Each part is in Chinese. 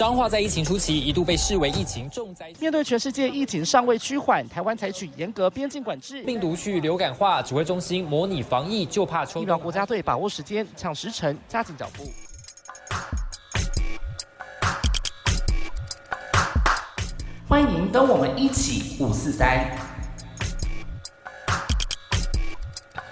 彰化在疫情初期一度被视为疫情重灾，面对全世界疫情尚未趋缓，台湾采取严格边境管制，病毒去流感化，指挥中心模拟防疫，就怕抽疫苗国家队把握时间，抢时辰，加紧脚步。欢迎跟我们一起五四三。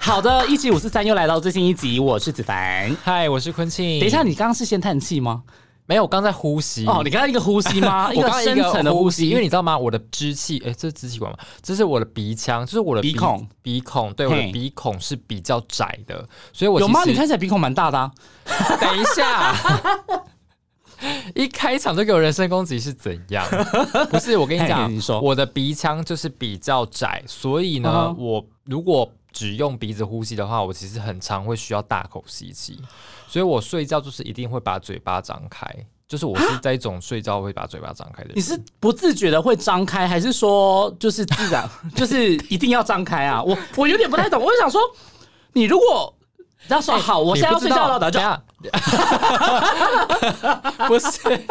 好的，一起五四三又来到最新一集，我是子凡，嗨，我是坤庆。等一下，你刚刚是先叹气吗？没有，我刚在呼吸。哦，你刚刚一个呼吸吗？一个深层的呼吸，因为你知道吗？我的支气，哎，这是支气管吗？这是我的鼻腔，就是我的鼻孔，鼻孔，对，我的鼻孔是比较窄的，所以我有吗？你看起来鼻孔蛮大的。等一下。一开场就给我人身攻击是怎样？不是我跟你讲，我的鼻腔就是比较窄，所以呢，我如果只用鼻子呼吸的话，我其实很常会需要大口吸气，所以我睡觉就是一定会把嘴巴张开，就是我是在一种睡觉会把嘴巴张开的。你是不自觉的会张开，还是说就是自然 就是一定要张开啊？我我有点不太懂，我就想说，你如果。要说好，我现在要睡觉了，等下。不是，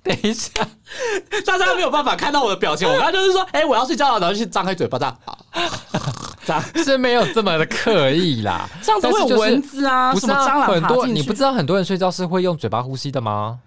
等一下，大家没有办法看到我的表情。我刚刚就是说，哎，我要睡觉了，然后去张开嘴巴，这样，这样是没有这么的刻意啦。这样子会有蚊子啊，什么蟑螂很多。你不知道很多人睡觉是会用嘴巴呼吸的吗？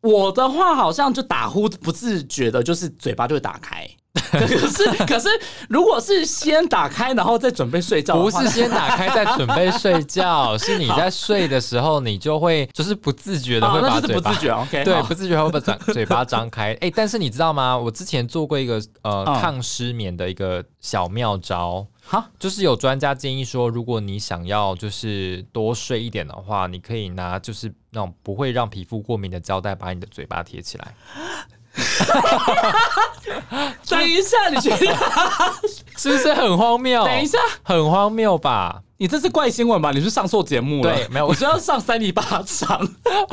我的话好像就打呼，不自觉的，就是嘴巴就会打开。可是，可是，如果是先打开，然后再准备睡觉，不是先打开再准备睡觉，是你在睡的时候，你就会就是不自觉的会把嘴巴，不自觉，OK，对，不自觉会把嘴嘴巴张开。哎，但是你知道吗？我之前做过一个呃抗失眠的一个小妙招，好，就是有专家建议说，如果你想要就是多睡一点的话，你可以拿就是那种不会让皮肤过敏的胶带，把你的嘴巴贴起来。等一下，你觉得 是不是很荒谬？等一下，很荒谬吧？你这是怪新闻吧？你是上错节目了？对，没有，我是要上三里八掌。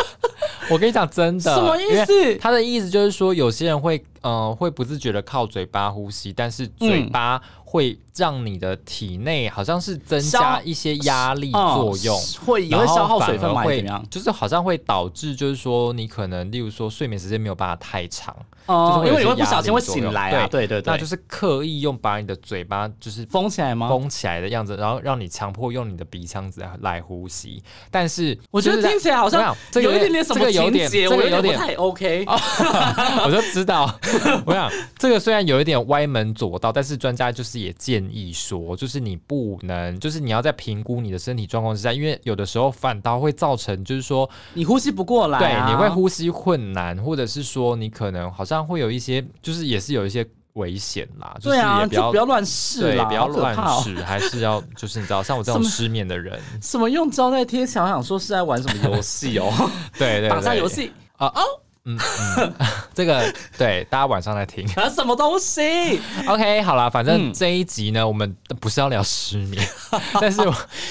我跟你讲，真的，什么意思？他的意思就是说，有些人会，呃，会不自觉的靠嘴巴呼吸，但是嘴巴。会让你的体内好像是增加一些压力作用，会也会消耗水分吗？会怎么样？就是好像会导致，就是说你可能，例如说睡眠时间没有办法太长，哦，因为你会不小心会醒来啊，对对对，那就是刻意用把你的嘴巴就是封起来吗？封起来的样子，然后让你强迫用你的鼻腔子来呼吸。但是我觉得听起来好像有一点点什么情节，这个有点太 OK。我就知道，我想这个虽然有一点歪门左道，但是专家就是。也建议说，就是你不能，就是你要在评估你的身体状况之下，因为有的时候反倒会造成，就是说你呼吸不过来，对，你会呼吸困难，或者是说你可能好像会有一些，就是也是有一些危险啦。对啊，就不要乱试，啦，不要乱试，还是要就是你知道，像我这种失眠的人，什么用胶带贴？想想说是在玩什么游戏哦？对对，打架游戏啊哦。嗯，嗯 这个对大家晚上来听啊，什么东西？OK，好了，反正这一集呢，我们不是要聊失眠，但是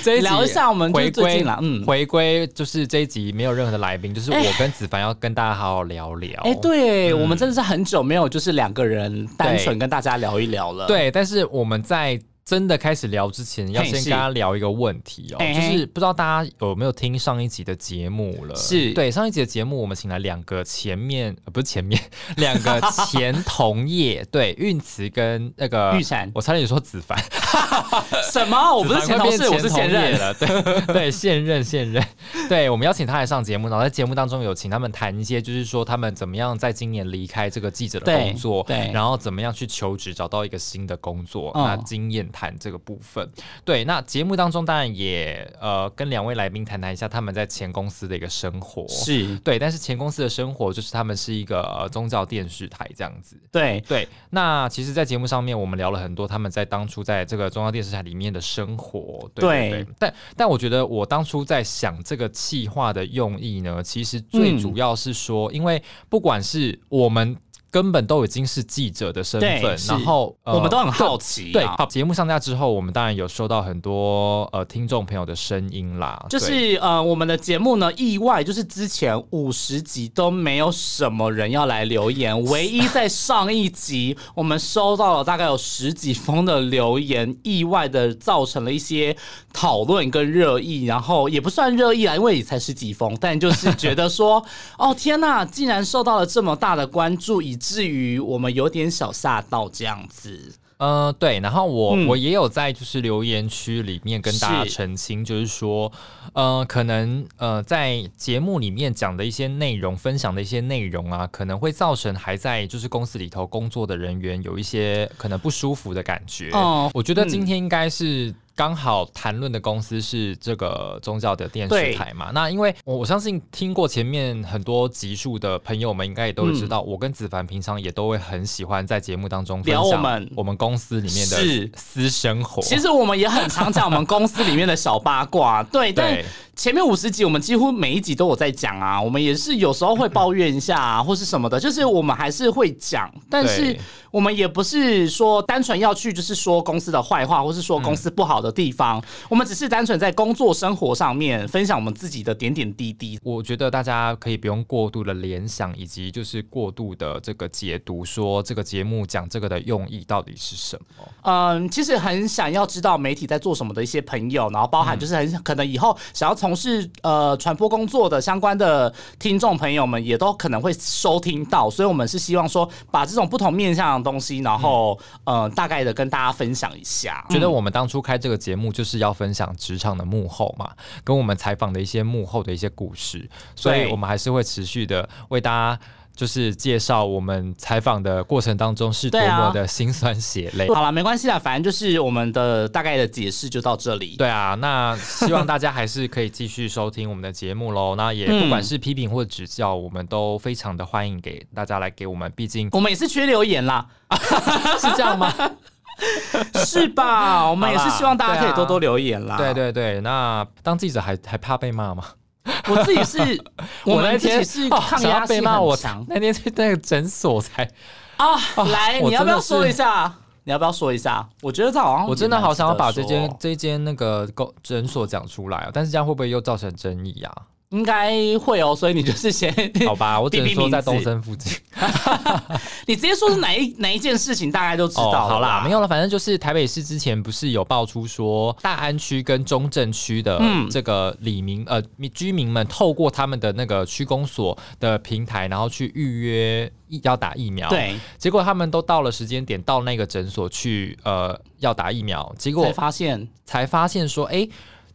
这一集聊一下我们回归了，嗯，回归就是这一集没有任何的来宾，就是我跟子凡要跟大家好好聊聊。哎，对我们真的是很久没有就是两个人单纯跟大家聊一聊了。对，但是我们在。真的开始聊之前，要先跟他聊一个问题哦，就是不知道大家有没有听上一集的节目了？是。对上一集的节目，我们请来两个前面不是前面 两个前同业，对运慈跟那个玉婵，我差点说子凡，什么？我不是前同事，我是现任。了，对对，现任现任，对，我们邀请他来上节目，然后在节目当中有请他们谈一些，就是说他们怎么样在今年离开这个记者的工作，对，然后怎么样去求职，找到一个新的工作，那经验。谈这个部分，对，那节目当中当然也呃跟两位来宾谈谈一下他们在前公司的一个生活，是对，但是前公司的生活就是他们是一个宗教电视台这样子，对对。那其实，在节目上面我们聊了很多他们在当初在这个宗教电视台里面的生活，对对。但但我觉得我当初在想这个企划的用意呢，其实最主要是说，因为不管是我们。根本都已经是记者的身份，然后我们都很好奇。对，好，节目上架之后，我们当然有收到很多呃听众朋友的声音啦。就是呃，我们的节目呢，意外就是之前五十集都没有什么人要来留言，唯一在上一集我们收到了大概有十几封的留言，意外的造成了一些讨论跟热议，然后也不算热议啊，因为也才十几封，但就是觉得说，哦天呐，竟然受到了这么大的关注，以至于我们有点小吓到这样子，呃，对，然后我我也有在就是留言区里面跟大家澄清，就是说，呃，可能呃在节目里面讲的一些内容，分享的一些内容啊，可能会造成还在就是公司里头工作的人员有一些可能不舒服的感觉。哦，我觉得今天应该是。刚好谈论的公司是这个宗教的电视台嘛？那因为我我相信听过前面很多集数的朋友们，应该也都知道，我跟子凡平常也都会很喜欢在节目当中分享我们我们公司里面的私生活。其实我们也很常讲我们公司里面的小八卦，对，但。前面五十集，我们几乎每一集都有在讲啊，我们也是有时候会抱怨一下啊，或是什么的，就是我们还是会讲，但是我们也不是说单纯要去就是说公司的坏话，或是说公司不好的地方，我们只是单纯在工作生活上面分享我们自己的点点滴滴。我觉得大家可以不用过度的联想，以及就是过度的这个解读，说这个节目讲这个的用意到底是什么？嗯，其实很想要知道媒体在做什么的一些朋友，然后包含就是很可能以后想要。从事呃传播工作的相关的听众朋友们，也都可能会收听到，所以我们是希望说，把这种不同面向的东西，然后呃大概的跟大家分享一下。觉得我们当初开这个节目就是要分享职场的幕后嘛，跟我们采访的一些幕后的一些故事，所以我们还是会持续的为大家。就是介绍我们采访的过程当中是多么的心酸血泪。好了，没关系啦，反正就是我们的大概的解释就到这里。对啊，那希望大家还是可以继续收听我们的节目喽。那也不管是批评或指教，我们都非常的欢迎给大家来给我们。毕竟我们也是缺留言啦，是这样吗？是吧？我们也是希望大家可以多多留言啦。对对对，那当记者还还怕被骂吗？我自己是，我们自己是抗压性很强。那天在那个诊所才啊，来，你要不要说一下？你要不要说一下？我觉得这好像我真的好想要把这间这间那个诊所讲出来啊，但是这样会不会又造成争议啊？应该会哦，所以你就是先 好吧，我只能 说在东森附近。你直接说是哪一哪一件事情，大概就知道。好啦，没有了，反正就是台北市之前不是有爆出说大安区跟中正区的这个李民呃居民们透过他们的那个区公所的平台，然后去预约要打疫苗。对，结果他们都到了时间点，到那个诊所去呃要打疫苗，结果才发现才发现说，哎。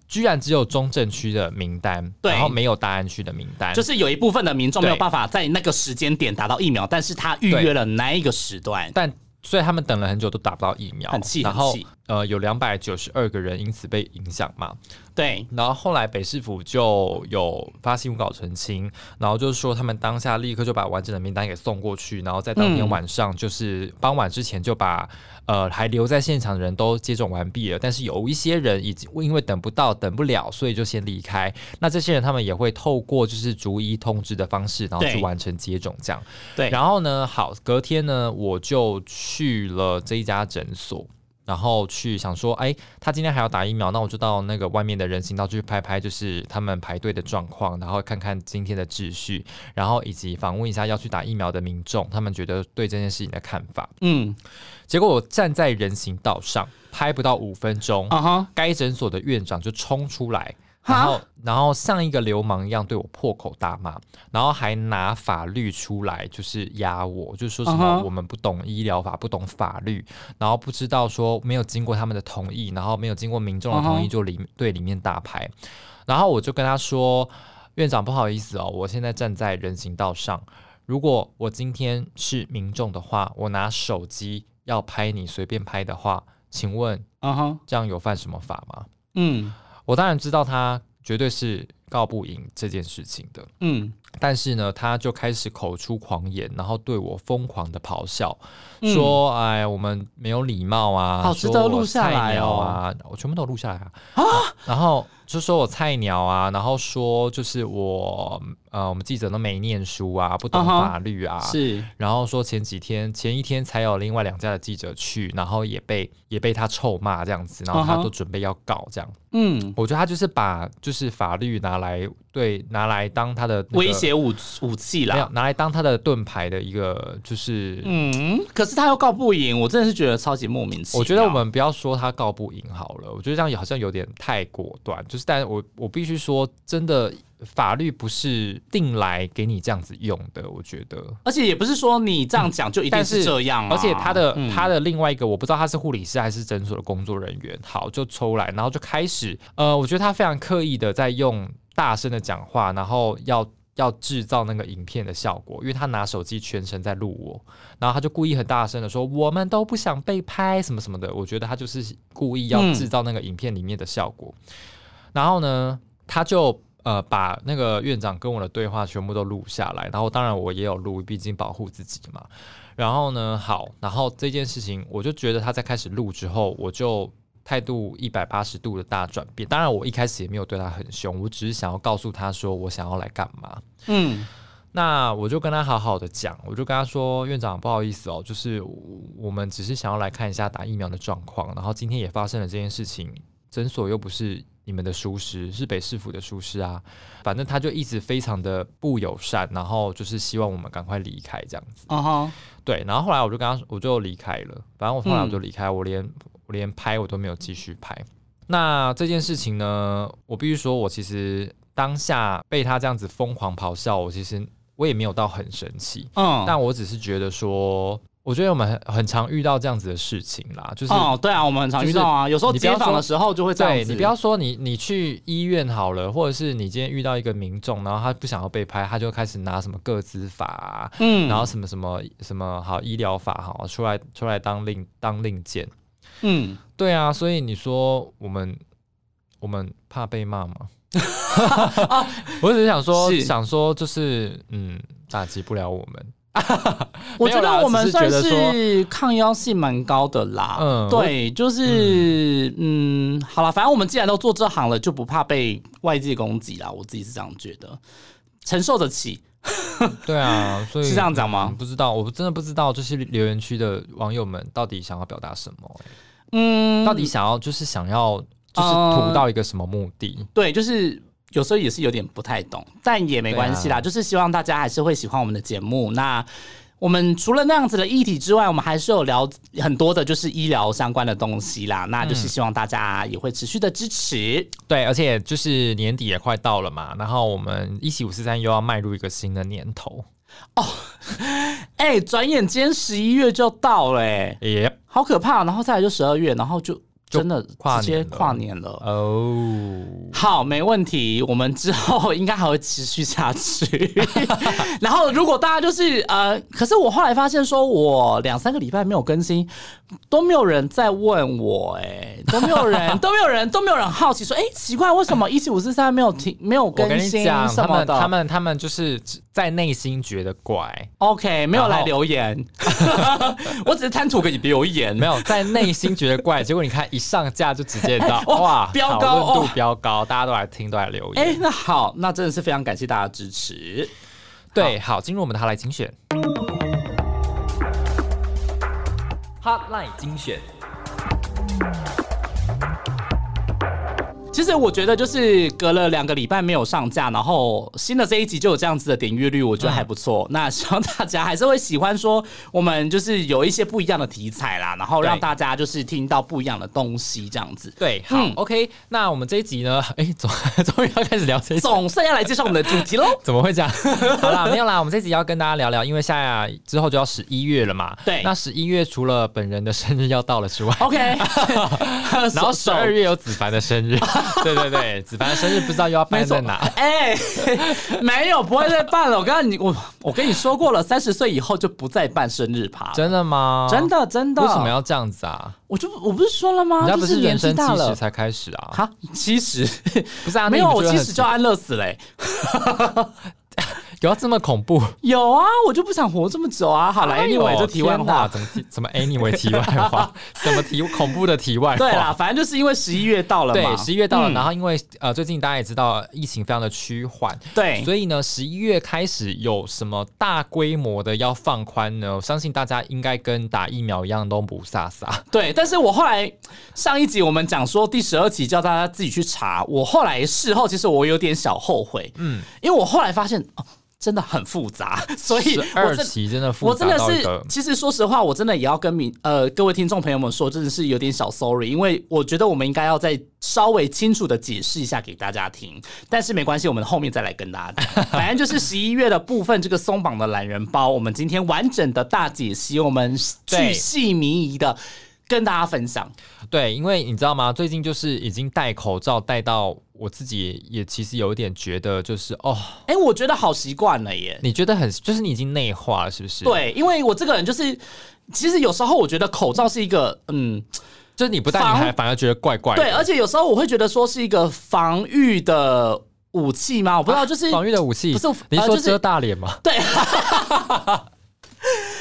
居然只有中正区的名单，然后没有大安区的名单，就是有一部分的民众没有办法在那个时间点打到疫苗，但是他预约了那一个时段，但所以他们等了很久都打不到疫苗，很气，然后呃有两百九十二个人因此被影响嘛。对，然后后来北市府就有发新闻稿澄清，然后就是说他们当下立刻就把完整的名单给送过去，然后在当天晚上就是傍晚之前就把呃还留在现场的人都接种完毕了，但是有一些人已经因为等不到等不了，所以就先离开。那这些人他们也会透过就是逐一通知的方式，然后去完成接种这样。对，然后呢，好，隔天呢我就去了这一家诊所。然后去想说，哎，他今天还要打疫苗，那我就到那个外面的人行道去拍拍，就是他们排队的状况，然后看看今天的秩序，然后以及访问一下要去打疫苗的民众，他们觉得对这件事情的看法。嗯，结果我站在人行道上拍不到五分钟，啊哈，该诊所的院长就冲出来。然后，然后像一个流氓一样对我破口大骂，然后还拿法律出来就是压我，就说什么我们不懂医疗法，不懂法律，然后不知道说没有经过他们的同意，然后没有经过民众的同意就里对里面打牌。然后我就跟他说，院长不好意思哦，我现在站在人行道上，如果我今天是民众的话，我拿手机要拍你随便拍的话，请问，嗯哼，这样有犯什么法吗？嗯。我当然知道他绝对是告不赢这件事情的，嗯，但是呢，他就开始口出狂言，然后对我疯狂的咆哮，说：“哎，我们没有礼貌啊，好值得录下来哦啊，我全部都录下来啊。”啊，然后就说我菜鸟啊，然后说就是我呃，我们记者都没念书啊，不懂法律啊，是。然后说前几天前一天才有另外两家的记者去，然后也被也被他臭骂这样子，然后他都准备要告这样。嗯，我觉得他就是把就是法律拿来对拿来当他的威胁武武器啦，拿来当他的盾牌的一个就是嗯，可是他又告不赢，我真的是觉得超级莫名其妙。我觉得我们不要说他告不赢好了，我觉得这样好像有点太果断。就是，但我我必须说，真的法律不是定来给你这样子用的，我觉得。而且也不是说你这样讲就一定是这样。而且他的他的另外一个，我不知道他是护理师还是诊所的工作人员，好就抽来，然后就开始。呃，我觉得他非常刻意的在用大声的讲话，然后要要制造那个影片的效果，因为他拿手机全程在录我，然后他就故意很大声的说：“我们都不想被拍，什么什么的。”我觉得他就是故意要制造那个影片里面的效果。然后呢，他就呃把那个院长跟我的对话全部都录下来，然后当然我也有录，毕竟保护自己嘛。然后呢，好，然后这件事情我就觉得他在开始录之后，我就。态度一百八十度的大转变。当然，我一开始也没有对他很凶，我只是想要告诉他说我想要来干嘛。嗯，那我就跟他好好的讲，我就跟他说：“院长，不好意思哦，就是我们只是想要来看一下打疫苗的状况。然后今天也发生了这件事情，诊所又不是你们的疏师，是北市府的疏师啊。反正他就一直非常的不友善，然后就是希望我们赶快离开这样子。啊哈，对。然后后来我就跟他，我就离开了。反正我后来我就离开，我连。我连拍我都没有继续拍。那这件事情呢，我必须说，我其实当下被他这样子疯狂咆哮，我其实我也没有到很生气。嗯，但我只是觉得说，我觉得我们很很常遇到这样子的事情啦，就是哦，对啊，我们很常遇到啊。有时候接访的时候就会这样子。你不要说你你去医院好了，或者是你今天遇到一个民众，然后他不想要被拍，他就开始拿什么个资法，嗯，然后什么什么什么好医疗法哈出来出来当令当令箭。嗯，对啊，所以你说我们我们怕被骂吗？我只是想说，想说就是嗯，打击不了我们。我觉得我们算是抗压性蛮高的啦。嗯，对，就是嗯，好了，反正我们既然都做这行了，就不怕被外界攻击啦。我自己是这样觉得，承受得起。对啊，所以是这样讲吗？不知道，我真的不知道就是留言区的网友们到底想要表达什么。嗯，到底想要就是想要就是图到一个什么目的？对，就是有时候也是有点不太懂，但也没关系啦。就是希望大家还是会喜欢我们的节目。那我们除了那样子的议题之外，我们还是有聊很多的，就是医疗相关的东西啦。那就是希望大家也会持续的支持。对，而且就是年底也快到了嘛，然后我们一起五四三又要迈入一个新的年头哦。哎，转眼间十一月就到了，哎，耶，好可怕！然后再来就十二月，然后就。真的直接跨年了哦，好，没问题，我们之后应该还会持续下去。然后，如果大家就是呃，可是我后来发现，说我两三个礼拜没有更新，都没有人在问我，哎，都没有人，都没有人，都没有人好奇说，哎，奇怪，为什么一七五四三没有停，没有更新什么的？他们他们就是在内心觉得怪，OK，没有来留言，我只是贪图个留言，没有在内心觉得怪，结果你看。一上架就直接到 哇，飙高度飙高，大家都来听，都来留言。哎，那好，那真的是非常感谢大家支持。对，好，进入我们的哈来精选，Hotline 精选。其实我觉得就是隔了两个礼拜没有上架，然后新的这一集就有这样子的点阅率，我觉得还不错。那希望大家还是会喜欢说我们就是有一些不一样的题材啦，然后让大家就是听到不一样的东西这样子。对，好，OK。那我们这一集呢？哎，总 终于要开始聊这，总算要来介绍我们的主题喽。怎么会这样？好啦，没有啦，我们这集要跟大家聊聊，因为下之后就要十一月了嘛。对，那十一月除了本人的生日要到了之外，OK。然后十二月有子凡的生日。对对对，子凡生日不知道又要办在哪？哎，没有，不会再办了。我刚刚你我我跟你说过了，三十岁以后就不再办生日趴。真的吗？真的真的。为什么要这样子啊？我就我不是说了吗？人家不是人生七十才开始啊？哈，七十 不是啊？没有，我七十就安乐死嘞。有要这么恐怖？有啊，我就不想活这么久啊！好来，anyway，这题外话，怎么怎么 anyway 题外话？怎么题恐怖的题外话？对啦，反正就是因为十一月到了嘛，十一月到了，然后因为呃最近大家也知道疫情非常的趋缓，对，所以呢十一月开始有什么大规模的要放宽呢？我相信大家应该跟打疫苗一样都不飒飒。对，但是我后来上一集我们讲说第十二集叫大家自己去查，我后来事后其实我有点小后悔，嗯，因为我后来发现哦。真的很复杂，所以二期真的复杂。我真的是，其实说实话，我真的也要跟民呃各位听众朋友们说，真的是有点小 sorry，因为我觉得我们应该要再稍微清楚的解释一下给大家听。但是没关系，我们后面再来跟大家讲。反正就是十一月的部分，这个松绑的懒人包，我们今天完整的大解析，我们巨细靡遗的。跟大家分享，对，因为你知道吗？最近就是已经戴口罩戴到我自己也其实有一点觉得就是哦，哎，我觉得好习惯了耶。你觉得很就是你已经内化了，是不是？对，因为我这个人就是，其实有时候我觉得口罩是一个嗯，就是你不戴你还反而觉得怪怪的。对，而且有时候我会觉得说是一个防御的武器吗？我不知道，就是防御的武器，不是你说遮大脸吗？对，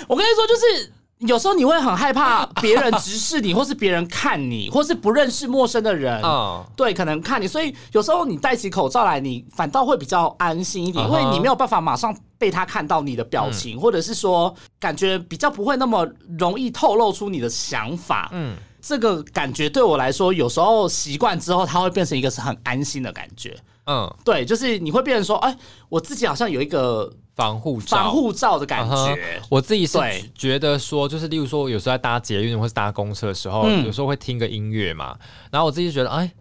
我跟你说就是。有时候你会很害怕 别人直视你，或是别人看你，或是不认识陌生的人，对，可能看你，所以有时候你戴起口罩来，你反倒会比较安心一点，因为你没有办法马上被他看到你的表情，或者是说感觉比较不会那么容易透露出你的想法。嗯，这个感觉对我来说，有时候习惯之后，它会变成一个是很安心的感觉。嗯，对，就是你会变成说，哎，我自己好像有一个。防护罩防护罩的感觉，我自己是觉得说，就是例如说，有时候在搭捷运或是搭公车的时候，有时候会听个音乐嘛，然后我自己觉得，哎，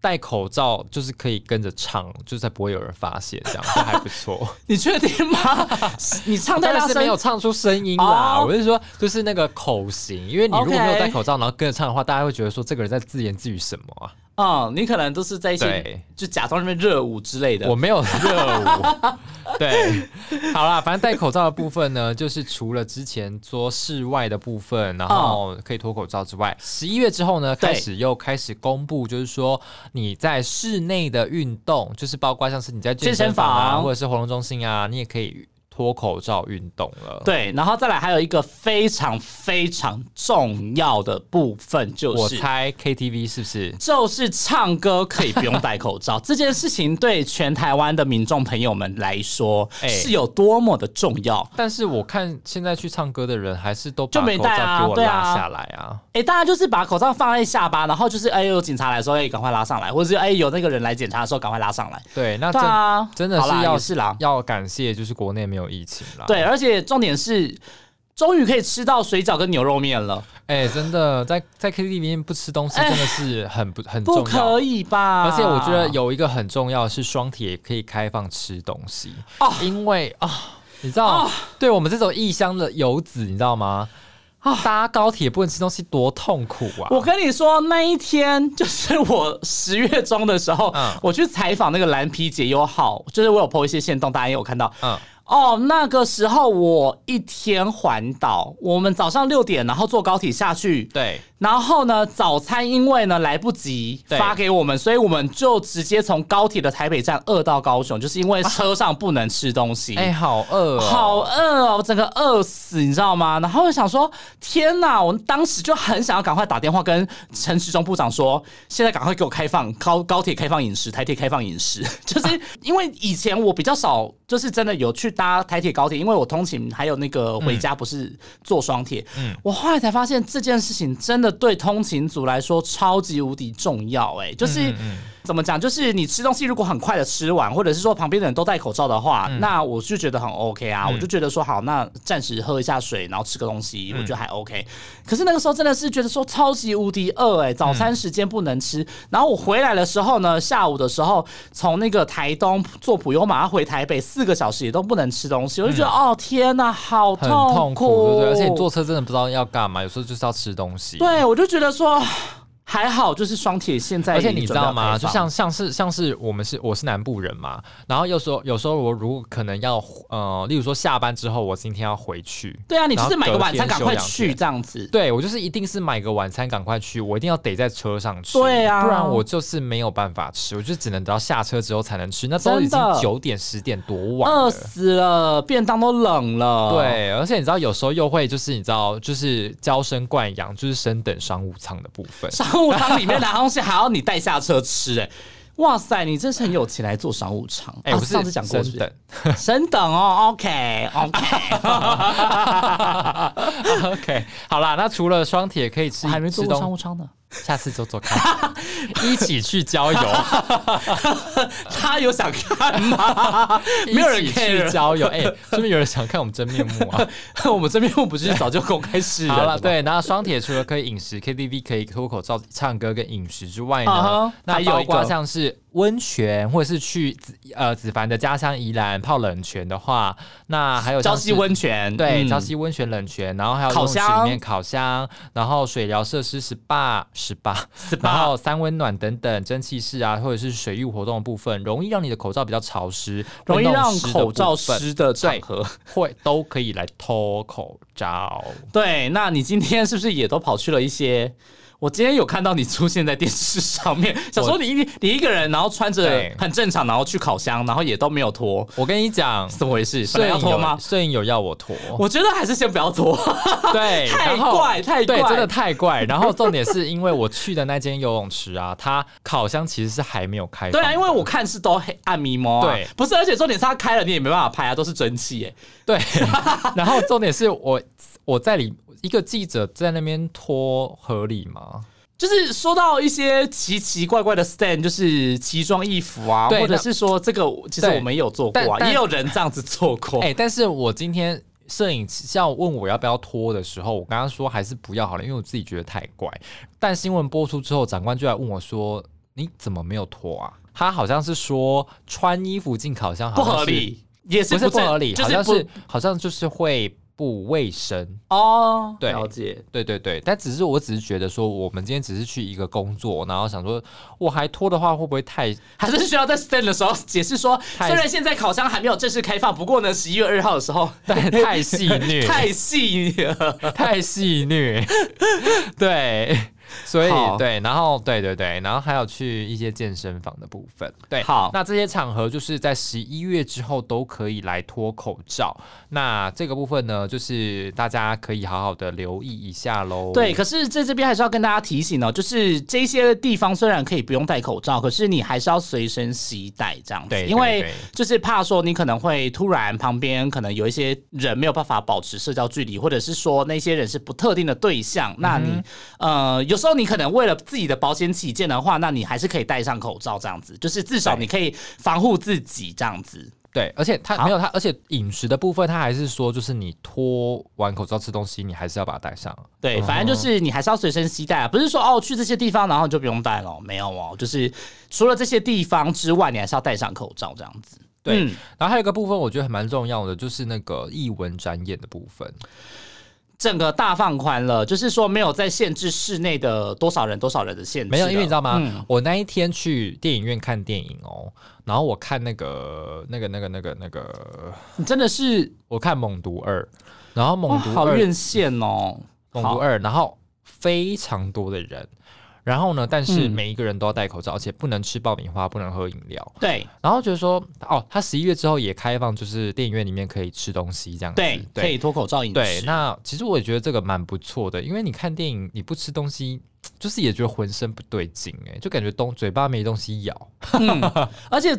戴口罩就是可以跟着唱，就才不会有人发现，这样就还不错。你确定吗？你唱但是没有唱出声音啦。我是说，就是那个口型，因为你如果没有戴口罩，然后跟着唱的话，大家会觉得说这个人在自言自语什么啊？哦，你可能都是在一些就假装那边热舞之类的。我没有热舞。对，好啦，反正戴口罩的部分呢，就是除了之前做室外的部分，然后可以脱口罩之外，十一月之后呢，开始又开始公布，就是说你在室内的运动，就是包括像是你在健身房啊，或者是活动中心啊，你也可以。脱口罩运动了，对，然后再来还有一个非常非常重要的部分，就是我猜 KTV 是不是？就是唱歌可以不用戴口罩 这件事情，对全台湾的民众朋友们来说是有多么的重要。但是我看现在去唱歌的人还是都把口罩给我拉下来啊！哎，大家就是把口罩放在下巴，然后就是哎有警察来说哎赶快拉上来，或者是哎有那个人来检查的时候赶快拉上来。对，那真真的是要是要感谢，就是国内没有。疫情了，对，而且重点是，终于可以吃到水饺跟牛肉面了。哎，真的，在在 KTV 里面不吃东西真的是很不很不可以吧？而且我觉得有一个很重要是双铁可以开放吃东西哦，因为啊，你知道，对我们这种异乡的游子，你知道吗？啊，搭高铁不能吃东西多痛苦啊！我跟你说，那一天就是我十月中的时候，我去采访那个蓝皮解忧号，就是我有 po 一些线动，大家也有看到，嗯。哦，那个时候我一天环岛，我们早上六点，然后坐高铁下去。对。然后呢，早餐因为呢来不及发给我们，所以我们就直接从高铁的台北站饿到高雄，就是因为车上不能吃东西。哎，好饿，好饿哦，整个饿死，你知道吗？然后想说，天哪！我当时就很想要赶快打电话跟陈时中部长说，现在赶快给我开放高高铁开放饮食，台铁开放饮食，就是因为以前我比较少，就是真的有去搭台铁高铁，因为我通勤还有那个回家不是坐双铁。嗯，我后来才发现这件事情真的。对通勤族来说，超级无敌重要哎，就是。怎么讲？就是你吃东西如果很快的吃完，或者是说旁边的人都戴口罩的话，那我就觉得很 OK 啊。我就觉得说好，那暂时喝一下水，然后吃个东西，我觉得还 OK。可是那个时候真的是觉得说超级无敌饿哎，早餐时间不能吃。然后我回来的时候呢，下午的时候从那个台东坐普悠马回台北，四个小时也都不能吃东西。我就觉得哦天哪，好痛苦，对不对？而且你坐车真的不知道要干嘛，有时候就是要吃东西。对，我就觉得说。还好，就是双铁现在，而且你知道吗？就像像是像是我们是我是南部人嘛，然后有时候有时候我如果可能要呃，例如说下班之后，我今天要回去，对啊，你就是买个晚餐赶快去这样子，对我就是一定是买个晚餐赶快去，我一定要得在车上吃，对啊，不然我就是没有办法吃，我就只能等到下车之后才能吃，那都已经九点十点多晚，饿死了，便当都冷了，对，而且你知道有时候又会就是你知道就是娇生惯养，就是升等商务舱的部分。商务舱里面拿东西还要你带下车吃，哎，哇塞，你真是很有钱来做商务舱。哎，我上次讲过是等，升等哦，OK，OK，好啦，那除了双铁可以吃，还没做过商务舱呢。下次做做看，一起去郊游。他有想看吗？没有人去郊游。哎，是不是有人想看我们真面目啊？我们真面目不是早就公开示人了？对，那双铁除了可以饮食、KTV 可以脱口罩、唱歌跟饮食之外呢，那有一个像是。温泉，或者是去子呃子凡的家乡宜兰泡冷泉的话，那还有朝夕温泉，对，朝夕温泉冷泉，然后还有烤箱里面烤箱，然后水疗设施 SPA SPA，然后三温暖等等蒸汽室啊，或者是水域活动的部分，容易让你的口罩比较潮湿，容易让口罩湿的场合会都可以来脱口罩。对，那你今天是不是也都跑去了一些？我今天有看到你出现在电视上面，想说你你一个人，然后穿着很正常，然后去烤箱，然后也都没有脱。我跟你讲，怎么回事？摄影脱吗？摄影有要我脱，我觉得还是先不要脱。对，太怪，太怪，真的太怪。然后重点是因为我去的那间游泳池啊，它烤箱其实是还没有开。对啊，因为我看是都黑暗迷蒙。对，不是，而且重点是它开了，你也没办法拍啊，都是蒸汽哎。对，然后重点是我我在里。一个记者在那边拖合理吗？就是说到一些奇奇怪怪的 stand，就是奇装异服啊，或者是说这个其实我们也有做过，也有人这样子做过。哎，但是我今天摄影要问我要不要拖的时候，我刚刚说还是不要好了，因为我自己觉得太怪。但新闻播出之后，长官就来问我说：“你怎么没有拖啊？”他好像是说穿衣服进烤箱不合理，也是不合理，好像是好像就是会。不卫生哦，对，了解，对对对，但只是我只是觉得说，我们今天只是去一个工作，然后想说，我还拖的话会不会太？还是需要在 stand 的时候解释说，虽然现在烤箱还没有正式开放，不过呢，十一月二号的时候，但太戏虐，太戏虐，太戏虐，对。所以对，然后对对对，然后还有去一些健身房的部分。对，好，那这些场合就是在十一月之后都可以来脱口罩。那这个部分呢，就是大家可以好好的留意一下喽。对，可是在这边还是要跟大家提醒哦，就是这些地方虽然可以不用戴口罩，可是你还是要随身携带这样子。对，因为就是怕说你可能会突然旁边可能有一些人没有办法保持社交距离，或者是说那些人是不特定的对象，那你呃有。时候你可能为了自己的保险起见的话，那你还是可以戴上口罩，这样子就是至少你可以防护自己这样子。对，而且他没有他，而且饮食的部分他还是说，就是你脱完口罩吃东西，你还是要把它戴上。对，反正就是你还是要随身携带啊，不是说哦去这些地方然后你就不用戴了，没有哦，就是除了这些地方之外，你还是要戴上口罩这样子。对，然后还有一个部分我觉得还蛮重要的，就是那个译文展演的部分。整个大放宽了，就是说没有在限制室内的多少人多少人的限制。没有，因为你知道吗？我那一天去电影院看电影哦，然后我看那个那个那个那个那个，你真的是我看《猛毒二》，然后《猛毒二》好院线哦，《猛毒二》，然后非常多的人。然后呢？但是每一个人都要戴口罩，而且不能吃爆米花，不能喝饮料。对。然后觉得说，哦，他十一月之后也开放，就是电影院里面可以吃东西这样子。对，可以脱口罩饮食。对，那其实我也觉得这个蛮不错的，因为你看电影你不吃东西，就是也觉得浑身不对劲哎，就感觉东嘴巴没东西咬。而且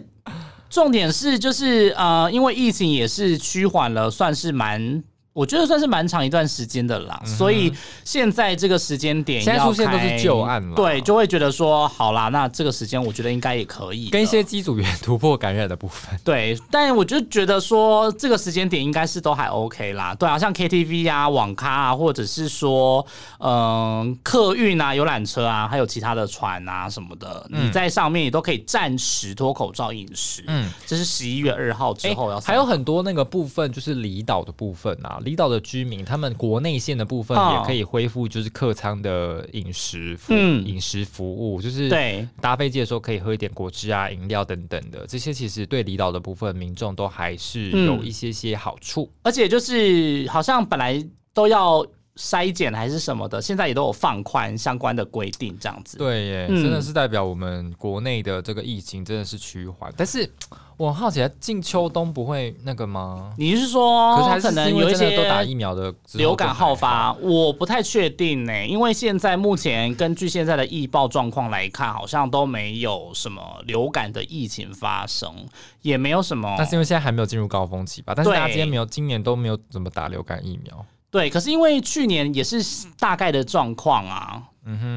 重点是，就是呃，因为疫情也是趋缓了，算是蛮。我觉得算是蛮长一段时间的啦，所以现在这个时间点，现在出现都是旧案了，对，就会觉得说，好啦，那这个时间我觉得应该也可以，跟一些机组员突破感染的部分，对，但我就觉得说，这个时间点应该是都还 OK 啦，对啊，像 KTV 啊、网咖啊，或者是说，嗯，客运啊、游览车啊，还有其他的船啊什么的，你在上面也都可以暂时脱口罩饮食，嗯，这是十一月二号之后要，还有很多那个部分就是离岛的部分啊。离岛的居民，他们国内线的部分也可以恢复，就是客舱的饮食服饮食服务，就是对搭飞机的时候可以喝一点果汁啊、饮料等等的，这些其实对离岛的部分民众都还是有一些些好处。而且就是好像本来都要。筛检还是什么的，现在也都有放宽相关的规定，这样子。对耶，真的是代表我们国内的这个疫情真的是趋缓。但是我很好奇，进秋冬不会那个吗？你是说，可是可能有一些都打疫苗的流感好发，我不太确定呢。因为现在目前根据现在的疫报状况来看，好像都没有什么流感的疫情发生，也没有什么。但是因为现在还没有进入高峰期吧？但是大家今天没有，今年都没有怎么打流感疫苗。对，可是因为去年也是大概的状况啊，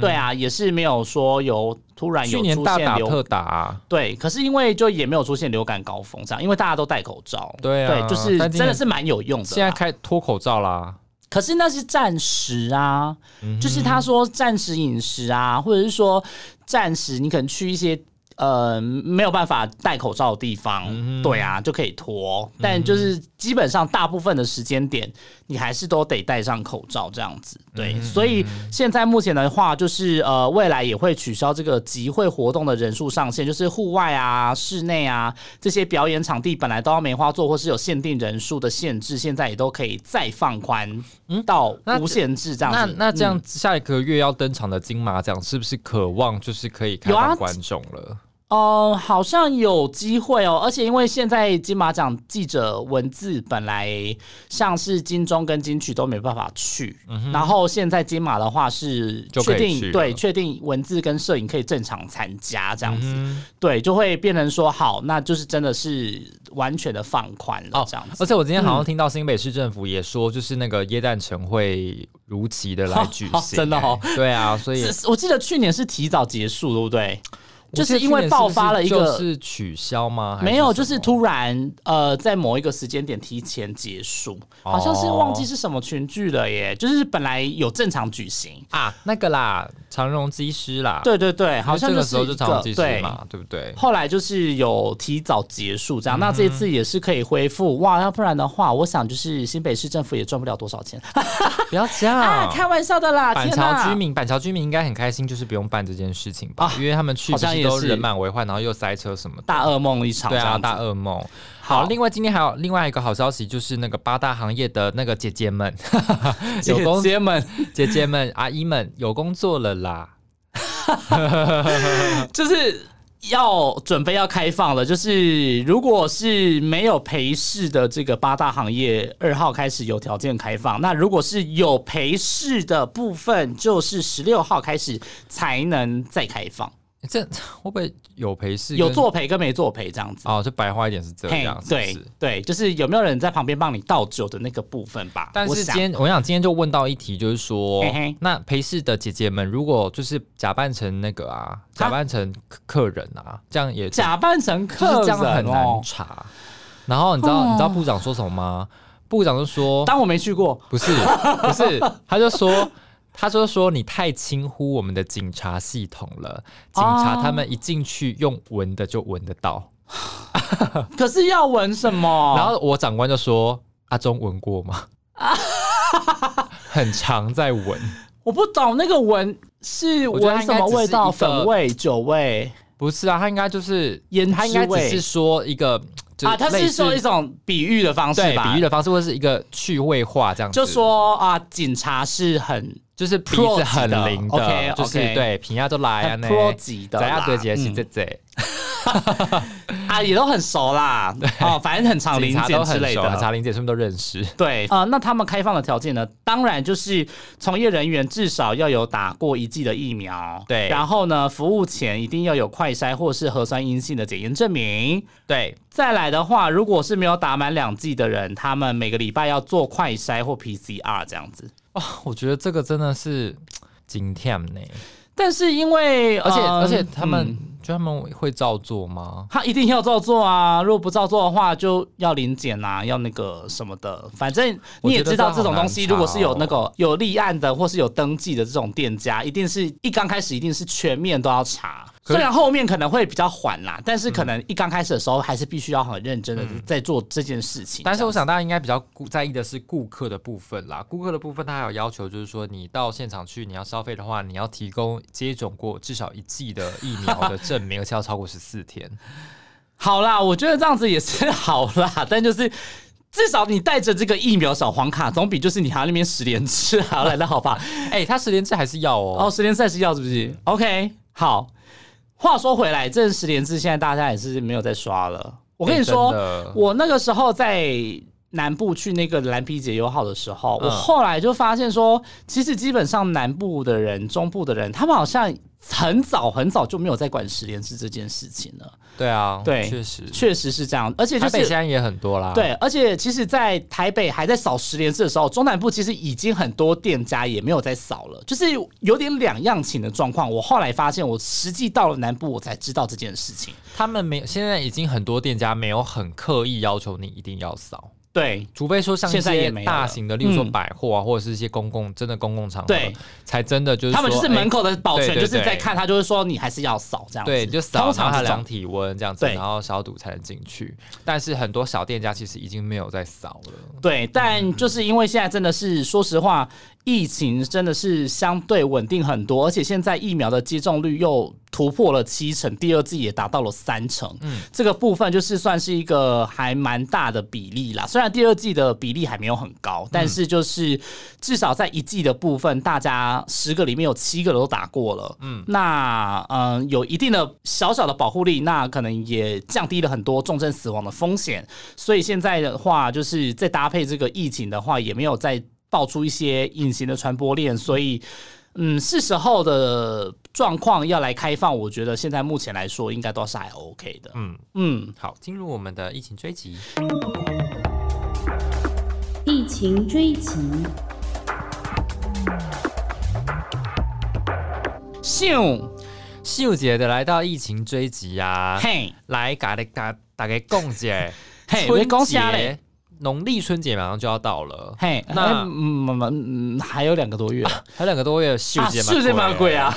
对啊，也是没有说有突然有出现流特打，对，可是因为就也没有出现流感高峰这样，因为大家都戴口罩，对啊，对，就是真的是蛮有用的。现在开脱口罩啦，可是那是暂时啊，就是他说暂时饮食啊，或者是说暂时你可能去一些。呃，没有办法戴口罩的地方，对啊，就可以脱。但就是基本上大部分的时间点，你还是都得戴上口罩这样子。对，所以现在目前的话，就是呃，未来也会取消这个集会活动的人数上限，就是户外啊、室内啊这些表演场地本来都要梅花座或是有限定人数的限制，现在也都可以再放宽到无限制这样子。那那这样下一个月要登场的金马奖是不是渴望就是可以开放观众了？哦，好像有机会哦，而且因为现在金马奖记者文字本来像是金钟跟金曲都没办法去，然后现在金马的话是确定对确定文字跟摄影可以正常参加这样子，对，就会变成说好，那就是真的是完全的放宽了这样子。而且我今天好像听到新北市政府也说，就是那个耶诞城会如期的来 举行，真的哦，对啊，所以我记得去年是提早结束，对不对？就是因为爆发了一个是取消吗？没有，就是突然呃，在某一个时间点提前结束，好像是忘记是什么群聚了耶。就是本来有正常举行啊，那个啦，长荣机师啦，对对对，好像这个时候就长荣机师嘛，对不对？后来就是有提早结束这样，那这一次也是可以恢复哇，要不然的话，我想就是新北市政府也赚不了多少钱。不要这样，开玩笑的啦。板桥居民，板桥居民应该很开心，就是不用办这件事情吧，因为他们去。都人满为患，然后又塞车什么，大噩梦一场。对啊，大噩梦。好，另外今天还有另外一个好消息，就是那个八大行业的那个姐姐们，姐姐们，姐姐们，阿姨们有工作了啦，就是要准备要开放了。就是如果是没有陪侍的这个八大行业，二号开始有条件开放；那如果是有陪侍的部分，就是十六号开始才能再开放。这会不会有陪侍？有作陪跟没作陪这样子哦，就白话一点是这样，对对，就是有没有人在旁边帮你倒酒的那个部分吧。但是今天我想今天就问到一题，就是说，那陪侍的姐姐们，如果就是假扮成那个啊，假扮成客人啊，这样也假扮成客人，这样很难查。然后你知道你知道部长说什么吗？部长就说，当我没去过，不是不是，他就说。他就说你太轻忽我们的警察系统了，警察他们一进去用闻的就闻得到，可是要闻什么？然后我长官就说阿忠闻过吗？很常在闻，我不懂那个闻是闻什么味道？粉味、酒味？不是啊，他应该就是烟，他应该只是说一个。啊，他是说一种比喻的方式吧？比喻的方式，或是一个趣味化这样子。就说啊，警察是很就是鼻子很灵的，就是对平亚都来啊，那在亚对杰是这这。啊，也都很熟啦，哦，反正很常零检之类的，很常零检，他们都认识。对啊，那他们开放的条件呢？当然就是从业人员至少要有打过一剂的疫苗，对。然后呢，服务前一定要有快筛或是核酸阴性的检验证明，对。再来的话，如果是没有打满两剂的人，他们每个礼拜要做快筛或 PCR 这样子。哦，我觉得这个真的是 惊天呢。但是因为，而且而且他们。就他们会照做吗？他一定要照做啊！如果不照做的话，就要临检啊，要那个什么的。反正你也知道，这种东西如果是有那个有立案的，或是有登记的这种店家，一定是一刚开始一定是全面都要查。虽然后面可能会比较缓啦，但是可能一刚开始的时候还是必须要很认真的在做这件事情。但是我想大家应该比较在意的是顾客的部分啦，顾客的部分他还有要求，就是说你到现场去你要消费的话，你要提供接种过至少一剂的疫苗的证明，而且要超过十四天。好啦，我觉得这样子也是 好啦，但就是至少你带着这个疫苗小黄卡，总比就是你还那边十连次 还要来的好吧？哎，他十连次还是要哦，哦，十连次还是要是不是？OK，好。话说回来，这十连字现在大家也是没有在刷了。我跟你说，我那个时候在南部去那个蓝皮姐友好的时候，我后来就发现说，其实基本上南部的人、中部的人，他们好像。很早很早就没有在管十连制这件事情了。对啊，对，确实确实是这样。而且台北现在也很多啦。对，而且其实，在台北还在扫十连制的时候，中南部其实已经很多店家也没有在扫了，就是有点两样情的状况。我后来发现，我实际到了南部，我才知道这件事情。他们没，现在已经很多店家没有很刻意要求你一定要扫。对，除非说像一些大型的，例如说百货啊，或者是一些公共真的公共场合，对，才真的就是他们就是门口的保全，就是在看他，就是说你还是要扫这样，对，就扫，然后量体温这样子，然后消毒才能进去。但是很多小店家其实已经没有在扫了。对，但就是因为现在真的是说实话。疫情真的是相对稳定很多，而且现在疫苗的接种率又突破了七成，第二季也达到了三成。嗯，这个部分就是算是一个还蛮大的比例啦。虽然第二季的比例还没有很高，但是就是至少在一季的部分，大家十个里面有七个都打过了。嗯，那嗯有一定的小小的保护力，那可能也降低了很多重症死亡的风险。所以现在的话，就是再搭配这个疫情的话，也没有再。爆出一些隐形的传播链，所以，嗯，是时候的状况要来开放。我觉得现在目前来说，应该都是还 OK 的。嗯嗯，好，进入我们的疫情追击。疫情追击，秀秀姐的来到疫情追击啊！嘿，来，大家大大家共姐，嘿，春节。农历春节马上就要到了，嘿，那嗯嗯还有两个多月，还有两个多月，秀节秀节嘛贵啊，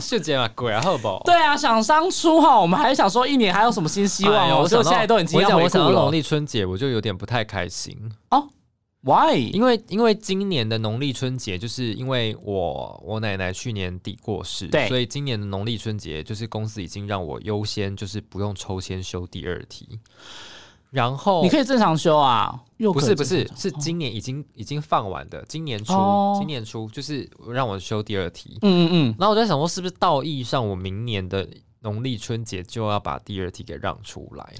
秀节嘛 贵啊，好不好？对啊，想当初哈，我们还想说一年还有什么新希望哦，就现在都已经要回顾了。农历春节我就有点不太开心哦，Why？因为因为今年的农历春节就是因为我我奶奶去年底过世，对，所以今年的农历春节就是公司已经让我优先就是不用抽签修第二题。然后你可以正常休啊，又不是不是是今年已经已经放完的，今年初今年初就是让我修第二题，嗯嗯嗯，然后我在想说是不是道义上我明年的农历春节就要把第二题给让出来，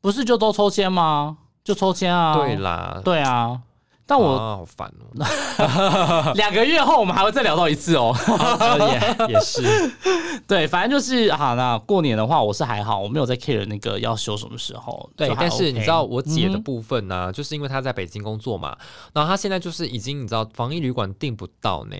不是就都抽签吗？就抽签啊，对啦，对啊。但我好烦哦！两个月后我们还会再聊到一次哦。也 也是，对，反正就是好。那过年的话，我是还好，我没有在 care 那个要休什么时候。对，但是你知道我姐的部分呢，就是因为她在北京工作嘛，然后她现在就是已经你知道防疫旅馆订不到呢。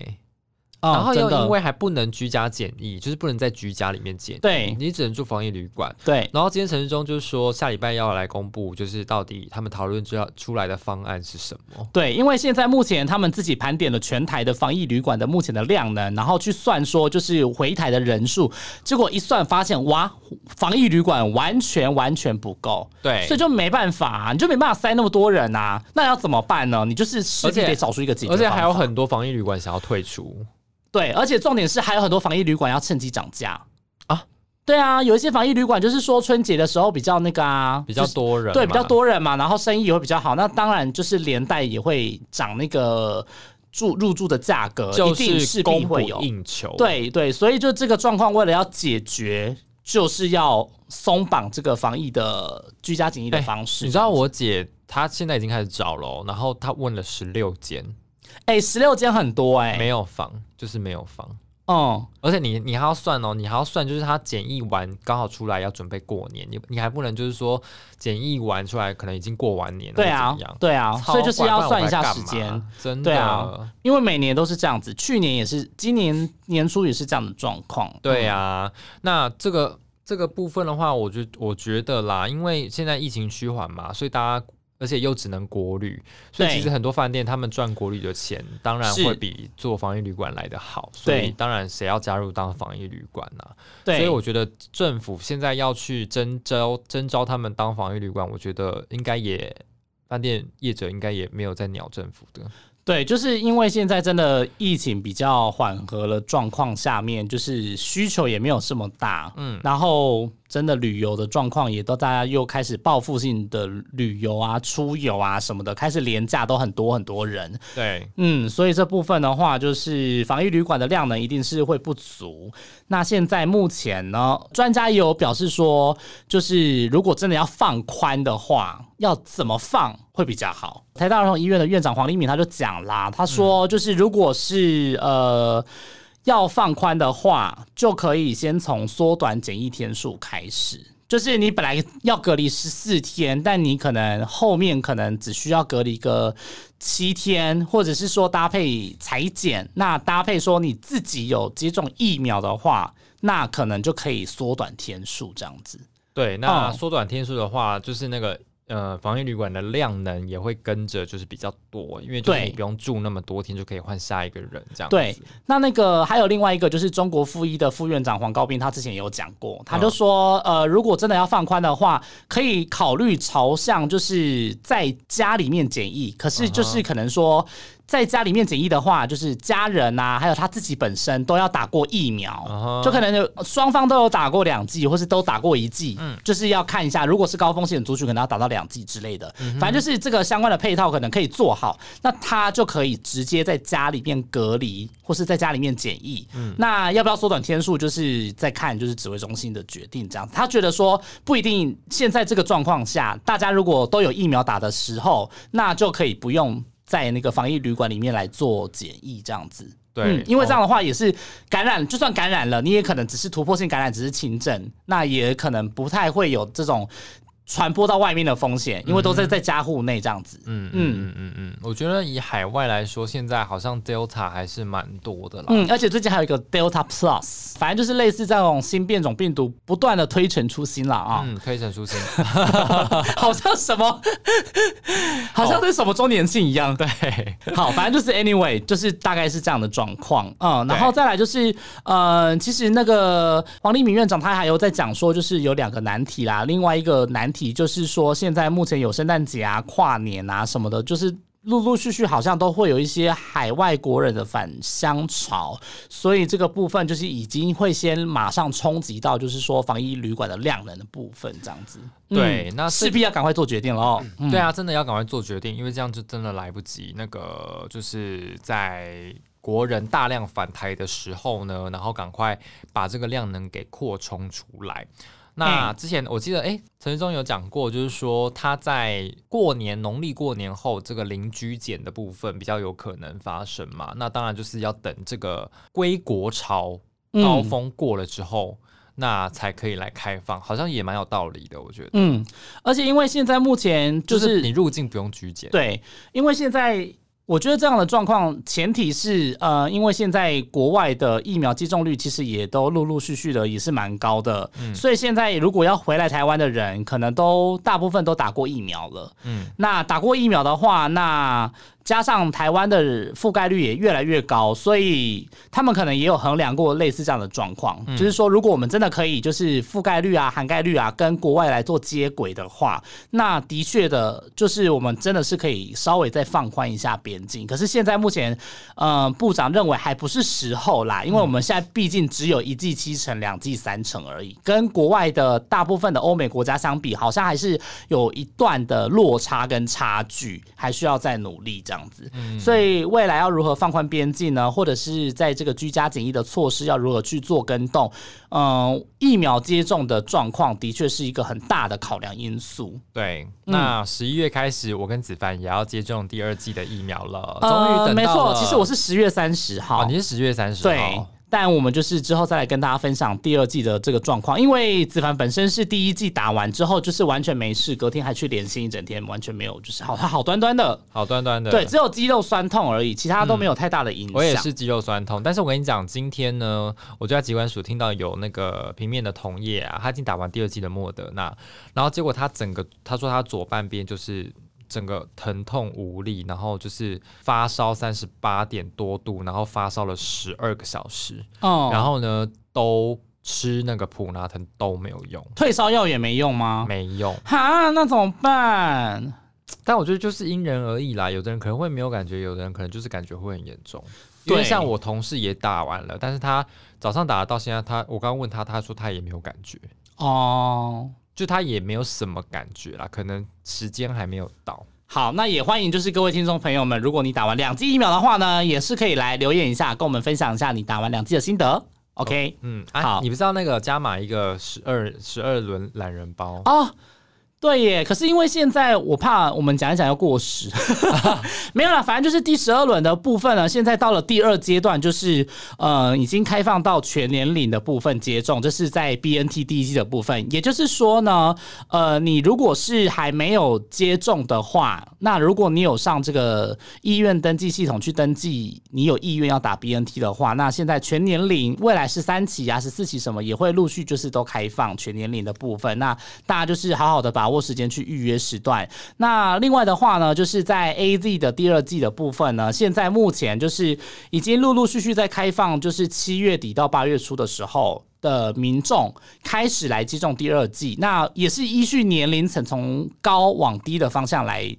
然后又因为还不能居家检疫，就是不能在居家里面检，对你只能住防疫旅馆。对，然后今天陈志忠就是说下礼拜要来公布，就是到底他们讨论就要出来的方案是什么？对，因为现在目前他们自己盘点了全台的防疫旅馆的目前的量能，然后去算说就是回台的人数，结果一算发现哇，防疫旅馆完全完全不够，对，所以就没办法，你就没办法塞那么多人啊，那要怎么办呢？你就是势必得找出一个解决，而且还有很多防疫旅馆想要退出。对，而且重点是还有很多防疫旅馆要趁机涨价啊！对啊，有一些防疫旅馆就是说春节的时候比较那个啊，比较多人，对，比较多人嘛，然后生意也会比较好，那当然就是连带也会涨那个住入住的价格，一定是必会有应求。对对，所以就这个状况，为了要解决，就是要松绑这个防疫的居家检疫的方式。你知道我姐她现在已经开始找了，然后她问了十六间。哎，十六间很多哎，没有房就是没有房，嗯，而且你你还要算哦，你还要算，就是他检疫完刚好出来要准备过年，你你还不能就是说检疫完出来可能已经过完年了，对啊，对啊，所以就是要算一下时间，真的，对啊，因为每年都是这样子，去年也是，今年年初也是这样的状况，对啊，那这个这个部分的话，我觉我觉得啦，因为现在疫情趋缓嘛，所以大家。而且又只能国旅，所以其实很多饭店他们赚国旅的钱，当然会比做防疫旅馆来的好。所以当然谁要加入当防疫旅馆呢？对，所以我觉得政府现在要去征招征招他们当防疫旅馆，我觉得应该也饭店业者应该也没有在鸟政府的。对，就是因为现在真的疫情比较缓和了状况下面，就是需求也没有这么大，嗯，然后真的旅游的状况也都大家又开始报复性的旅游啊、出游啊什么的，开始廉价都很多很多人，对，嗯，所以这部分的话，就是防疫旅馆的量呢一定是会不足。那现在目前呢，专家也有表示说，就是如果真的要放宽的话，要怎么放会比较好？台大儿童医院的院长黄立敏他就讲啦，他说就是如果是呃要放宽的话，就可以先从缩短检疫天数开始。就是你本来要隔离十四天，但你可能后面可能只需要隔离个七天，或者是说搭配裁剪，那搭配说你自己有接种疫苗的话，那可能就可以缩短天数这样子。对，那缩短天数的话，就是那个。呃，防疫旅馆的量能也会跟着就是比较多，因为就是你不用住那么多天就可以换下一个人这样。对，那那个还有另外一个就是中国附医的副院长黄高斌，他之前也有讲过，他就说，呃，如果真的要放宽的话，可以考虑朝向就是在家里面检疫，可是就是可能说。在家里面检疫的话，就是家人呐，还有他自己本身都要打过疫苗，就可能双方都有打过两剂，或是都打过一剂，嗯，就是要看一下，如果是高风险族群，可能要打到两剂之类的。反正就是这个相关的配套可能可以做好，那他就可以直接在家里面隔离，或是在家里面检疫。那要不要缩短天数，就是在看就是指挥中心的决定。这样，他觉得说不一定，现在这个状况下，大家如果都有疫苗打的时候，那就可以不用。在那个防疫旅馆里面来做检疫，这样子，对，因为这样的话也是感染，就算感染了，你也可能只是突破性感染，只是轻症，那也可能不太会有这种。传播到外面的风险，因为都在在家户内这样子。嗯嗯嗯嗯嗯，我觉得以海外来说，现在好像 Delta 还是蛮多的啦。嗯，而且最近还有一个 Delta Plus，反正就是类似这种新变种病毒不断的推陈出新了啊。嗯，推陈出新，好像什么，好像是什么周年庆一样。对，好，反正就是 Anyway，就是大概是这样的状况。嗯，然后再来就是，呃，其实那个黄立明院长他还有在讲说，就是有两个难题啦，另外一个难题。就是说，现在目前有圣诞节啊、跨年啊什么的，就是陆陆续续好像都会有一些海外国人的返乡潮，所以这个部分就是已经会先马上冲击到，就是说防疫旅馆的量能的部分，这样子。对，那势必要赶快做决定了哦。对啊，真的要赶快做决定，因为这样就真的来不及。那个就是在国人大量返台的时候呢，然后赶快把这个量能给扩充出来。那之前我记得，哎，陈志忠有讲过，就是说他在过年农历过年后，这个邻居检的部分比较有可能发生嘛。那当然就是要等这个归国潮高峰过了之后，那才可以来开放，好像也蛮有道理的，我觉得。嗯，而且因为现在目前就是你入境不用居检，对，因为现在。我觉得这样的状况，前提是呃，因为现在国外的疫苗接种率其实也都陆陆续续的也是蛮高的，所以现在如果要回来台湾的人，可能都大部分都打过疫苗了。嗯，那打过疫苗的话，那。加上台湾的覆盖率也越来越高，所以他们可能也有衡量过类似这样的状况，就是说，如果我们真的可以就是覆盖率啊、涵盖率啊跟国外来做接轨的话，那的确的，就是我们真的是可以稍微再放宽一下边境。可是现在目前，呃，部长认为还不是时候啦，因为我们现在毕竟只有一季七成、两季三成而已，跟国外的大部分的欧美国家相比，好像还是有一段的落差跟差距，还需要再努力这样。样子，所以未来要如何放宽边境呢？或者是在这个居家检疫的措施要如何去做跟动？嗯，疫苗接种的状况的确是一个很大的考量因素。对，那十一月开始，我跟子凡也要接种第二季的疫苗了。终于等没错，其实我是十月三十号，你是十月三十号。但我们就是之后再来跟大家分享第二季的这个状况，因为子凡本身是第一季打完之后就是完全没事，隔天还去连线一整天，完全没有就是好，他好端端的，好端端的，对，只有肌肉酸痛而已，其他都没有太大的影响。我也是肌肉酸痛，但是我跟你讲，今天呢，我就在机关署听到有那个平面的同业啊，他已经打完第二季的莫德纳，然后结果他整个他说他左半边就是。整个疼痛无力，然后就是发烧三十八点多度，然后发烧了十二个小时，哦，然后呢都吃那个普拿疼都没有用，退烧药也没用吗？没用，哈，那怎么办？但我觉得就是因人而异啦，有的人可能会没有感觉，有的人可能就是感觉会很严重。因为像我同事也打完了，但是他早上打到现在，他我刚刚问他，他说他也没有感觉哦。就他也没有什么感觉啦，可能时间还没有到。好，那也欢迎就是各位听众朋友们，如果你打完两剂疫苗的话呢，也是可以来留言一下，跟我们分享一下你打完两剂的心得。OK，嗯，好，你不知道那个加码一个十二十二轮懒人包哦。对耶，可是因为现在我怕我们讲一讲要过时，没有了，反正就是第十二轮的部分呢，现在到了第二阶段，就是呃已经开放到全年龄的部分接种，这是在 B N T 第一季的部分。也就是说呢，呃，你如果是还没有接种的话，那如果你有上这个医院登记系统去登记，你有意愿要打 B N T 的话，那现在全年龄未来是三期啊，十四期什么也会陆续就是都开放全年龄的部分，那大家就是好好的把。握时间去预约时段。那另外的话呢，就是在 A Z 的第二季的部分呢，现在目前就是已经陆陆续续在开放，就是七月底到八月初的时候的民众开始来接种第二季。那也是依据年龄层从高往低的方向来。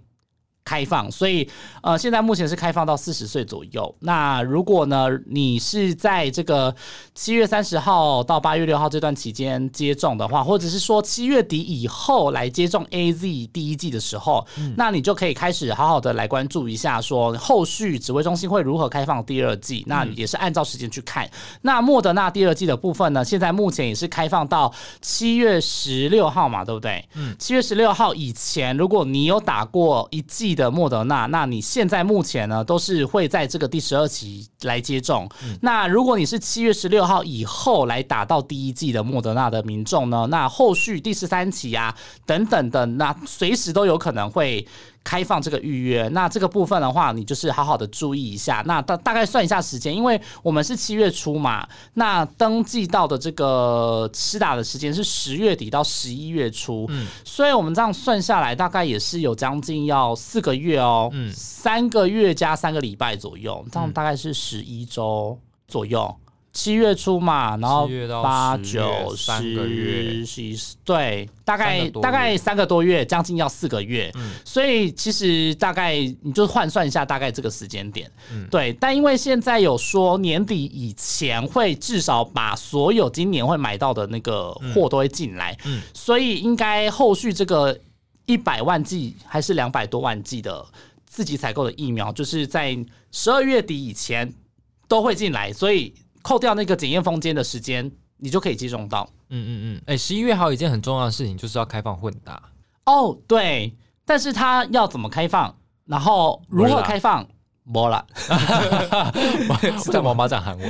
开放，所以呃，现在目前是开放到四十岁左右。那如果呢，你是在这个七月三十号到八月六号这段期间接种的话，或者是说七月底以后来接种 A Z 第一季的时候，那你就可以开始好好的来关注一下，说后续指挥中心会如何开放第二季。那也是按照时间去看。那莫德纳第二季的部分呢，现在目前也是开放到七月十六号嘛，对不对？嗯，七月十六号以前，如果你有打过一季。的莫德纳，那你现在目前呢都是会在这个第十二期来接种。那如果你是七月十六号以后来打到第一季的莫德纳的民众呢，那后续第十三期啊等等的，那随时都有可能会。开放这个预约，那这个部分的话，你就是好好的注意一下。那大大概算一下时间，因为我们是七月初嘛，那登记到的这个施打的时间是十月底到十一月初，嗯，所以我们这样算下来，大概也是有将近要四个月哦，嗯，三个月加三个礼拜左右，这样大概是十一周左右。七月初嘛，然后八九十十一，对，大概大概三个多月，将近要四个月，所以其实大概你就换算一下，大概这个时间点，对。但因为现在有说年底以前会至少把所有今年会买到的那个货都会进来，嗯所以应该后续这个一百万剂还是两百多万剂的自己采购的疫苗，就是在十二月底以前都会进来，所以。扣掉那个检验封间的时间，你就可以接种到。嗯嗯嗯。哎，十一月还有一件很重要的事情，就是要开放混打。哦，对，但是它要怎么开放，然后如何开放？没了，是在毛毛讲韩文。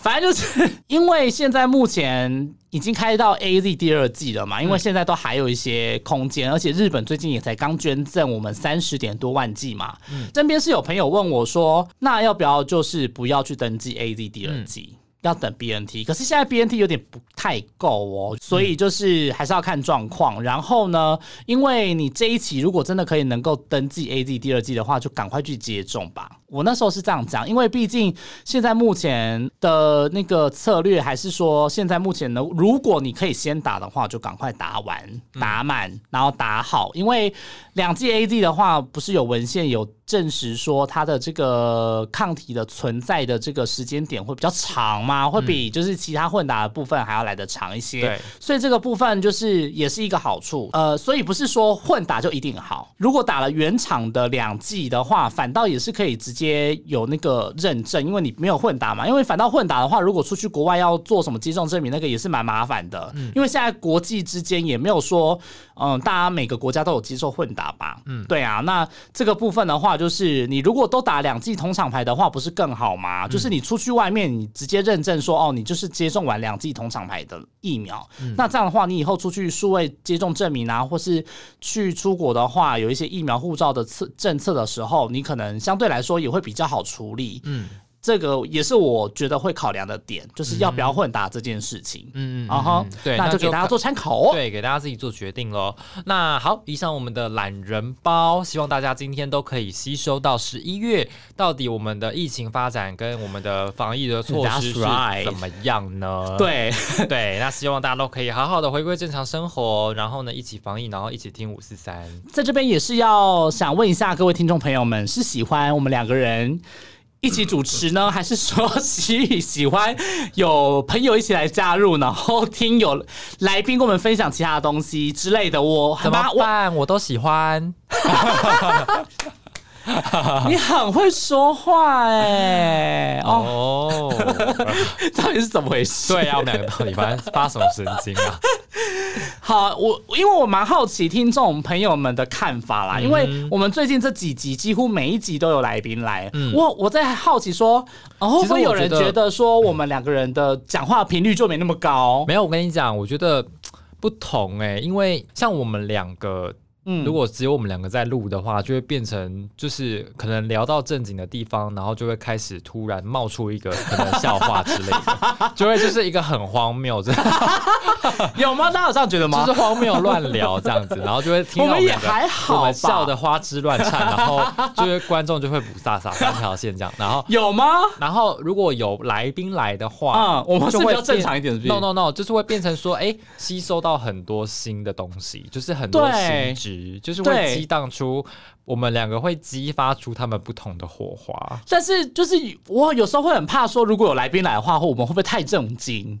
反正就是因为现在目前已经开到 A Z 第二季了嘛，因为现在都还有一些空间，而且日本最近也才刚捐赠我们三十点多万剂嘛。嗯，这边是有朋友问我说，那要不要就是不要去登记 A Z 第二季？要等 BNT，可是现在 BNT 有点不太够哦，所以就是还是要看状况。然后呢，因为你这一期如果真的可以能够登记 AZ 第二季的话，就赶快去接种吧。我那时候是这样讲，因为毕竟现在目前的那个策略还是说，现在目前呢，如果你可以先打的话，就赶快打完、打满，然后打好。因为两剂 A D 的话，不是有文献有证实说它的这个抗体的存在的这个时间点会比较长吗？会比就是其他混打的部分还要来得长一些。对，所以这个部分就是也是一个好处。呃，所以不是说混打就一定好。如果打了原厂的两剂的话，反倒也是可以直接有那个认证，因为你没有混打嘛。因为反倒混打的话，如果出去国外要做什么接种证明，那个也是蛮麻烦的。嗯，因为现在国际之间也没有说，嗯，大家每个国家都有接受混打吧？嗯，对啊。那这个部分的话，就是你如果都打两剂同厂牌的话，不是更好吗？就是你出去外面，你直接认证说，哦，你就是接种完两剂同厂牌的疫苗。那这样的话，你以后出去数位接种证明啊，或是去出国的话，有一些疫苗护照的策政策的时候，你可能相对来说也会比较好处理。嗯。这个也是我觉得会考量的点，就是要不要混搭这件事情。嗯嗯，然后对，那就给大家做参考哦。对，给大家自己做决定喽。那好，以上我们的懒人包，希望大家今天都可以吸收到十一月到底我们的疫情发展跟我们的防疫的措施是 怎么样呢？对 对，那希望大家都可以好好的回归正常生活，然后呢一起防疫，然后一起听五四三。在这边也是要想问一下各位听众朋友们，是喜欢我们两个人？一起主持呢，还是说喜喜欢有朋友一起来加入，然后听有来宾跟我们分享其他的东西之类的？我怎么办？我都喜欢。你很会说话哎！哦，到底是怎么回事？对啊，我们两个到底发发什么神经啊？好，我因为我蛮好奇听众朋友们的看法啦，因为我们最近这几集几乎每一集都有来宾来，我我在好奇说，会不会有人觉得说我们两个人的讲话频率就没那么高？没有，我跟你讲，我觉得不同哎，因为像我们两个。嗯，如果只有我们两个在录的话，就会变成就是可能聊到正经的地方，然后就会开始突然冒出一个可能笑话之类的，就会就是一个很荒谬，这 有吗？大家有这样觉得吗？就是荒谬乱聊这样子，然后就会听到我们还好，我们笑的花枝乱颤，然后就是观众就会不飒飒三条线这样，然后有吗？然后如果有来宾来的话，嗯，我们就会正常一点，no no no，就是会变成说，哎，吸收到很多新的东西，就是很多新知。就是会激荡出我们两个会激发出他们不同的火花，但是就是我有时候会很怕说，如果有来宾来的话，或我们会不会太震惊，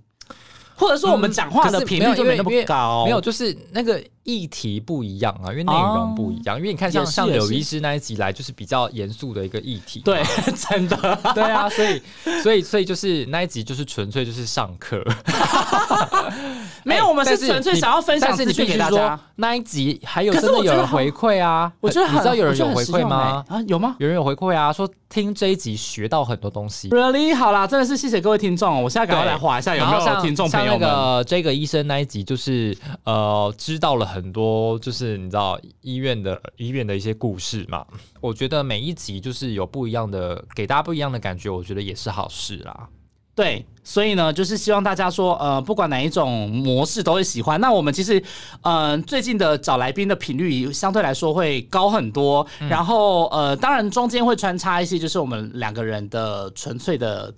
或者说我们讲话的频率就没那么高？没有，就是那个。议题不一样啊，因为内容不一样。因为你看，像像柳医师那一集来，就是比较严肃的一个议题。对，真的。对啊，所以所以所以就是那一集就是纯粹就是上课。没有，我们是纯粹想要分享资讯给大家。那一集还有真的有人回馈啊？我觉得你知道有人有回馈吗？啊，有吗？有人有回馈啊，说听这一集学到很多东西。Really？好啦，真的是谢谢各位听众。我现在赶快来划一下有没有听众朋友们。那个这个医生那一集就是呃知道了。很多就是你知道医院的医院的一些故事嘛，我觉得每一集就是有不一样的，给大家不一样的感觉，我觉得也是好事啦。对，所以呢，就是希望大家说，呃，不管哪一种模式都会喜欢。那我们其实，嗯，最近的找来宾的频率相对来说会高很多，然后呃，当然中间会穿插一些，就是我们两个人的纯粹的。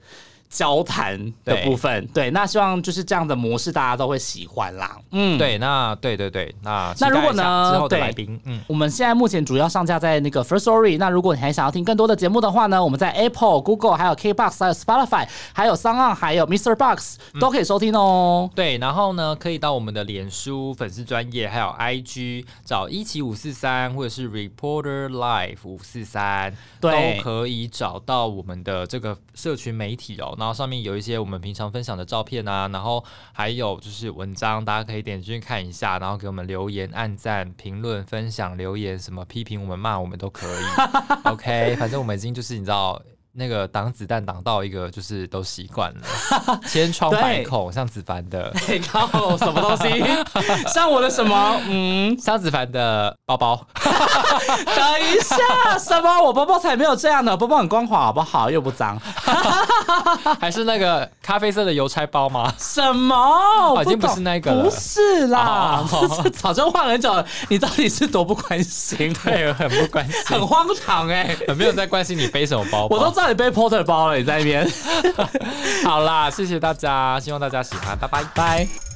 交谈的部分，对，那希望就是这样的模式，大家都会喜欢啦。嗯，对，那对对对，那那如果呢？之后的来宾，嗯，我们现在目前主要上架在那个 First Story。那如果你还想要听更多的节目的话呢，我们在 Apple、Google、还有 KBox、还有 Spotify、还有 s o n 还有 Mr. Box 都可以收听哦。对，然后呢，可以到我们的脸书粉丝专业，还有 IG 找一七五四三，或者是 Reporter Life 五四三，都可以找到我们的这个社群媒体哦。然后上面有一些我们平常分享的照片啊，然后还有就是文章，大家可以点进去看一下，然后给我们留言、按赞、评论、分享、留言，什么批评我们、骂我们都可以。OK，反正我们已经就是你知道。那个挡子弹挡到一个，就是都习惯了，千疮百孔，像子凡的，靠什么东西？像我的什么？嗯，像子凡的包包。等一下，什么？我包包才没有这样的，包包很光滑，好不好？又不脏。还是那个咖啡色的邮差包吗？什么？已经不是那个了。不是啦，早就换很久了。你到底是多不关心？对，很不关心，很荒唐哎，很没有在关心你背什么包包。我都知你被 porter 包了，你在那边。好啦，谢谢大家，希望大家喜欢，拜拜拜。